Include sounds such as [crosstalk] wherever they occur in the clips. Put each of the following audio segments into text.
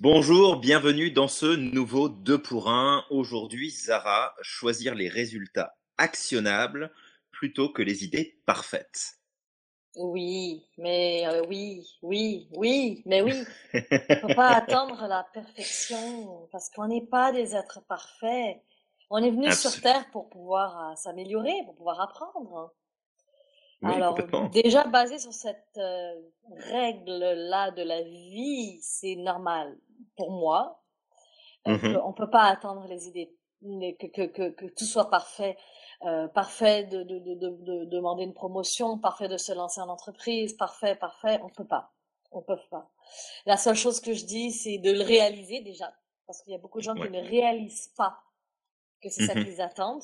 Bonjour, bienvenue dans ce nouveau 2 pour 1. Aujourd'hui, Zara, choisir les résultats actionnables plutôt que les idées parfaites. Oui, mais euh, oui, oui, oui, mais oui. On peut pas [laughs] attendre la perfection parce qu'on n'est pas des êtres parfaits. On est venu sur. Terre pour pouvoir euh, s'améliorer, pour pouvoir apprendre. Oui, Alors, déjà basé sur cette euh, règle-là de la vie, c'est normal pour moi. Euh, Mhm. qu'on peut pas attendre les idées, que, que, que, que tout soit parfait, euh, parfait de, de, de, de, de demander une promotion, parfait de se lancer en entreprise, parfait, parfait, on peut pas. On peut pas. La seule chose que je dis, c'est de le réaliser déjà, parce qu'il y a beaucoup de gens qui ne réalisent pas que c'est ça Mhm. qu'ils attendent.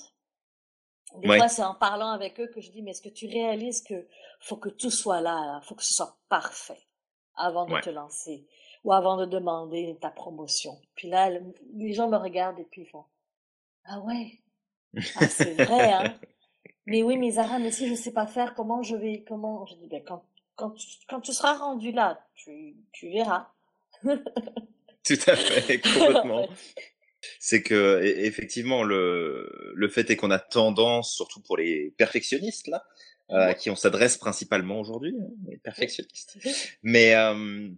Des Ouais. fois, c'est en parlant avec eux que je dis, mais est-ce que tu réalises que faut que tout soit là, là, faut que ce soit parfait avant de Ouais. te lancer? Ou avant de demander ta promotion. Puis là, le- les gens me regardent et puis ils font, ah ouais, ah c'est vrai, hein. [laughs] Mais oui, mais Zara, mais si je sais pas faire, comment je vais, comment, je dis, ben quand, quand tu, quand tu seras rendu là, tu, tu verras. [laughs] Tout à fait, [laughs] complètement. C'est que e- effectivement le le fait est qu'on a tendance, surtout pour les perfectionnistes là, euh, à qui on s'adresse principalement aujourd'hui, hein, les perfectionnistes. Mais euh,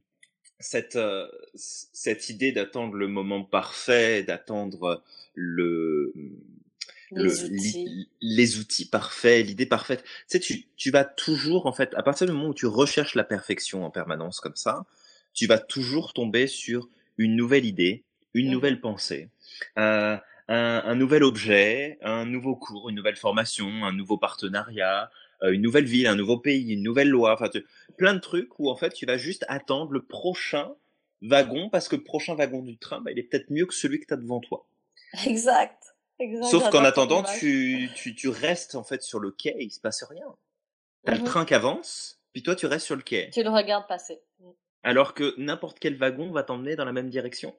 cette euh, cette idée d'attendre le moment parfait, d'attendre le le, Les outils. l'i- les outils parfaits, l'idée parfaite. Tu sais, tu, tu vas toujours, en fait, à partir du moment où tu recherches la perfection en permanence comme ça, tu vas toujours tomber sur une nouvelle idée, une Mhm. nouvelle pensée, euh, un, un nouvel objet, un nouveau cours, une nouvelle formation, un nouveau partenariat, une nouvelle ville, un nouveau pays, une nouvelle loi, enfin, tu- plein de trucs où, en fait, tu vas juste attendre le prochain wagon parce que le prochain wagon du train, bah, il est peut-être mieux que celui que tu as devant toi. Exact. Exact. Sauf qu'en attendant, tu, tu, tu restes en fait sur le quai et il se passe rien. T'as le Mhm. train qui avance, puis toi tu restes sur le quai. Tu le regardes passer. Alors que n'importe quel wagon va t'emmener dans la même direction.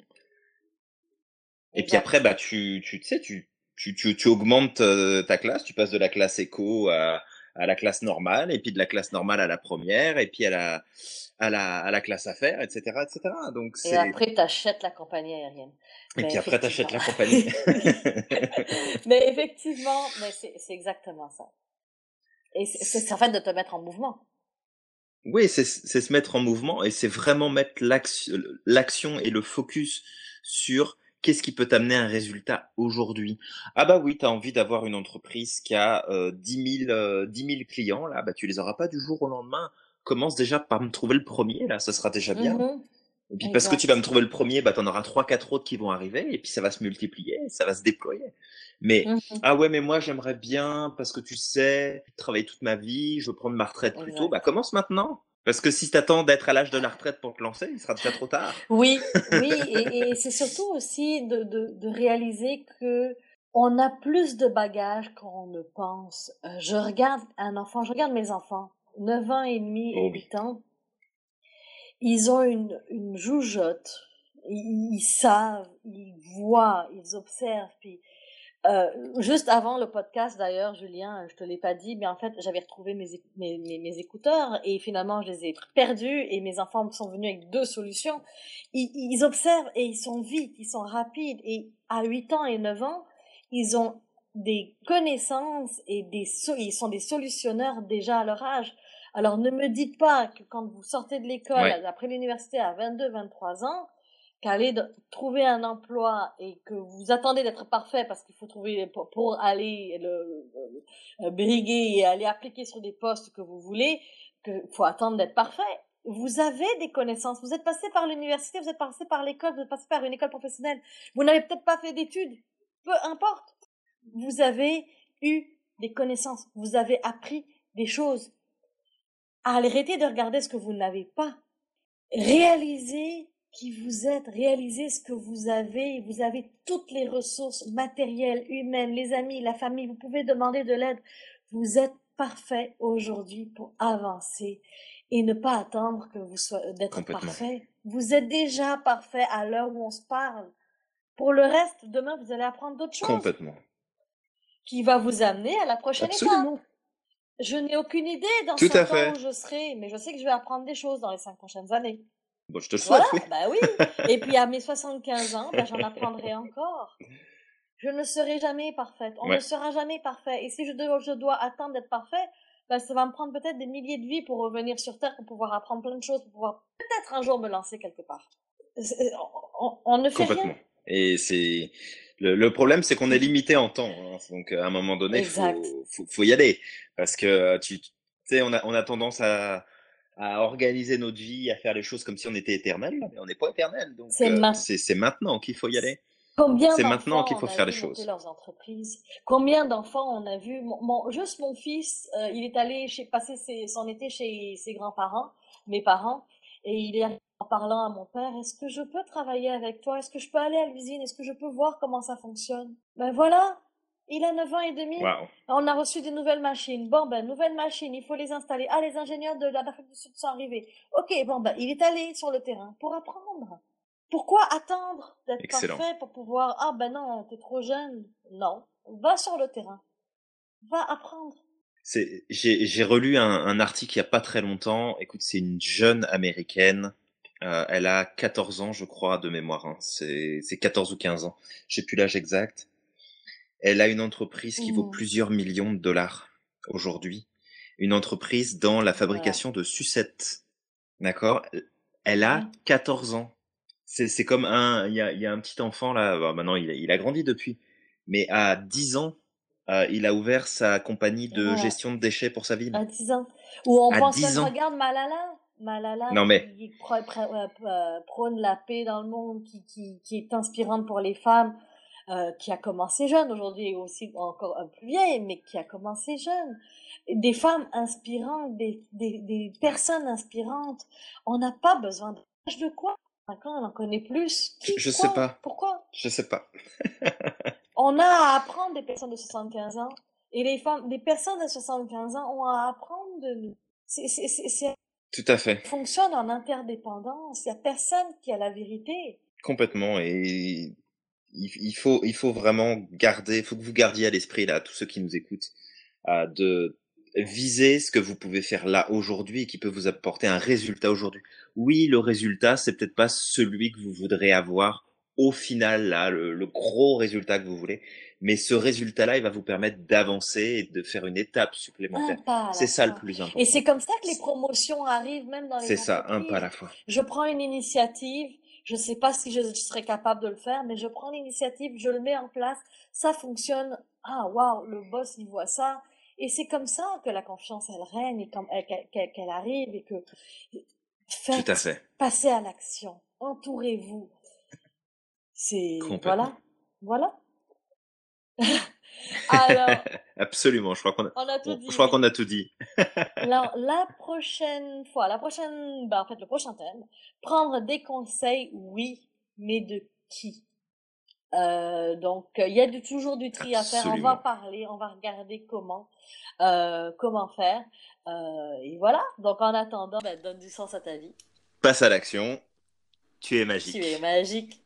Et puis après, bah tu, tu tu sais, tu, tu, tu, tu augmentes euh, ta classe, tu passes de la classe éco à, à la classe normale, et puis de la classe normale à la première, et puis à la, à la, à la classe affaires, etc., etc. Donc Et après, t'achètes la compagnie aérienne. et Mais puis après t'achètes la compagnie. [laughs] mais effectivement, mais c'est c'est exactement ça. Et c'est en fait de te mettre en mouvement. Oui, c'est c'est se mettre en mouvement et c'est vraiment mettre l'action l'action et le focus sur qu'est-ce qui peut t'amener un résultat aujourd'hui? Ah bah oui, tu as envie d'avoir une entreprise qui a euh, 10 000, euh, 10 000 clients, là, bah tu les auras pas du jour au lendemain. Commence déjà par me trouver le premier, là, ça sera déjà bien. Mhm. Et puis parce que tu vas me trouver le premier, bah t'en auras trois, quatre autres qui vont arriver et puis ça va se multiplier, ça va se déployer. Mais Mhm. ah ouais, mais moi j'aimerais bien parce que tu sais, j'ai travaillé toute ma vie, je veux prendre ma retraite plus tôt. Bah commence maintenant. Parce que si t'attends d'être à l'âge de la retraite pour te lancer, il sera déjà trop tard. Oui, oui, et, et c'est surtout aussi de, de, de réaliser que on a plus de bagages qu'on ne pense. Euh, je regarde un enfant, je regarde mes enfants, 9 ans et demi et oui. 8 ans, ils ont une, une joujotte, ils, ils savent, ils voient, ils observent, puis euh, juste avant le podcast, d'ailleurs, Julien, je te l'ai pas dit, mais en fait, j'avais retrouvé mes, mes, mes, mes écouteurs et finalement, je les ai perdus et mes enfants sont venus avec deux solutions. Ils, ils observent et ils sont vite, ils sont rapides et à 8 ans et 9 ans, ils ont des connaissances et des, so- ils sont des solutionneurs déjà à leur âge. Alors, ne me dites pas que quand vous sortez de l'école, Ouais. après l'université à 22, 23 ans, qu'aller trouver un emploi et que vous attendez d'être parfait parce qu'il faut trouver pour, aller le, briguer et aller appliquer sur des postes que vous voulez, que faut attendre d'être parfait. Vous avez des connaissances, vous êtes passé par l'université, vous êtes passé par l'école, vous êtes passé par une école professionnelle. Vous n'avez peut-être pas fait d'études, peu importe. Vous avez eu des connaissances, vous avez appris des choses. Arrêtez de regarder ce que vous n'avez pas. Réalisez qui vous êtes, réalisez ce que vous avez. Vous avez toutes les ressources matérielles, humaines, les amis, la famille. Vous pouvez demander de l'aide. Vous êtes parfait aujourd'hui pour avancer et ne pas attendre que vous soyez d'être parfait. Vous êtes déjà parfait à l'heure où on se parle. Pour le reste, demain, vous allez apprendre d'autres choses Complètement. qui va vous amener à la prochaine étape. Absolument. Je n'ai aucune idée dans Tout à cinq fait. ans où je serai, mais je sais que je vais apprendre des choses dans les cinq prochaines années. Bon, je te le souhaite, voilà, bah oui. Et puis à mes 75 ans, bah, j'en apprendrai encore. Je ne serai jamais parfaite. On ne sera jamais parfait. Et si je dois, je dois attendre d'être parfait, bah, ça va me prendre peut-être des milliers de vies pour revenir sur Terre, pour pouvoir apprendre plein de choses, pour pouvoir peut-être un jour me lancer quelque part. On, ne fait rien. Et c'est le, problème, c'est qu'on est limité en temps. Hein. Donc à un moment donné, il faut, faut, y aller parce que tu sais, on a, on a tendance à à organiser notre vie, à faire les choses comme si on était éternel, mais on n'est pas éternel. Donc c'est euh, maintenant qu'il faut y aller. Combien c'est maintenant qu'il faut faire les choses. Leurs entreprises? Combien d'enfants on a vu? Mon, Juste mon fils, euh, il est allé chez, passer ses, son été chez ses grands-parents, mes parents, et il est en parlant à mon père, est-ce que je peux travailler avec toi? Est-ce que je peux aller à l'usine Est-ce que je peux voir comment ça fonctionne? Ben voilà, il a 9 ans et demi. On a reçu des nouvelles machines. Bon, ben, nouvelles machines, il faut les installer. Ah, les ingénieurs de l'Afrique du Sud sont arrivés. Ok, bon, ben, il est allé sur le terrain pour apprendre. Pourquoi attendre d'être parfait pour pouvoir, ah, ben non, t'es trop jeune. Non. Va sur le terrain. Va apprendre. J'ai, relu un, article il y a pas très longtemps. Écoute, c'est une jeune américaine. Euh, elle a 14 ans, je crois, de mémoire. Hein. C'est, c'est 14 ou 15 ans. Je sais plus l'âge exact. Elle a une entreprise qui vaut mmh. plusieurs millions de dollars aujourd'hui. Une entreprise dans la fabrication de sucettes. D'accord? Elle a 14 ans. C'est comme un, il y a, y a, un petit enfant là, maintenant il, il, a grandi depuis, mais à 10 ans, euh, il a ouvert sa compagnie de gestion de déchets pour sa ville. À 10 ans. Ou on pense même, regarde Malala, Malala non, mais... qui, euh, prône la paix dans le monde, qui, qui, qui est inspirante pour les femmes. Euh, qui a commencé jeune, aujourd'hui aussi encore un plus vieille, mais qui a commencé jeune. Des femmes inspirantes, des, des, des personnes inspirantes. On n'a pas besoin de, quoi? Maintenant, on en connaît plus. Qui, je, sais pas. Pourquoi? Je sais pas. [laughs] on a à apprendre des personnes de 75 ans. Et les femmes, des personnes de 75 ans ont à apprendre de nous. C'est, c'est, c'est, Tout à fait. fonctionne en interdépendance. Il n'y a personne qui a la vérité. Complètement. Et il, faut, il faut vraiment garder, faut que vous gardiez à l'esprit là, tous ceux qui nous écoutent, euh, de viser ce que vous pouvez faire là aujourd'hui et qui peut vous apporter un résultat aujourd'hui. Oui, le résultat, c'est peut-être pas celui que vous voudrez avoir au final là, le, gros résultat que vous voulez, mais ce résultat-là, il va vous permettre d'avancer et de faire une étape supplémentaire. C'est ça le plus important. Et c'est comme ça que les promotions arrivent même dans les C'est ça, un pas à la fois. Je prends une initiative, je ne sais pas si je serais capable de le faire, mais je prends l'initiative, je le mets en place, ça fonctionne. Ah, waouh, le boss, il voit ça. Et c'est comme ça que la confiance, elle règne et qu'elle arrive et que faites, Tout à fait. passez à l'action, entourez-vous. C'est voilà, voilà. Alors, [laughs] Absolument, je crois qu'on a, tout dit. Je crois qu'on a tout dit. [laughs] Alors, la prochaine fois, la prochaine, bah, en fait, le prochain thème, prendre des conseils, oui, mais de qui? Euh, donc, il y a toujours du tri à faire. On va parler, on va regarder comment, euh, comment faire. Euh, et voilà. Donc, en attendant, ben, donne du sens à ta vie. Passe à l'action. Tu es magique. Tu es magique.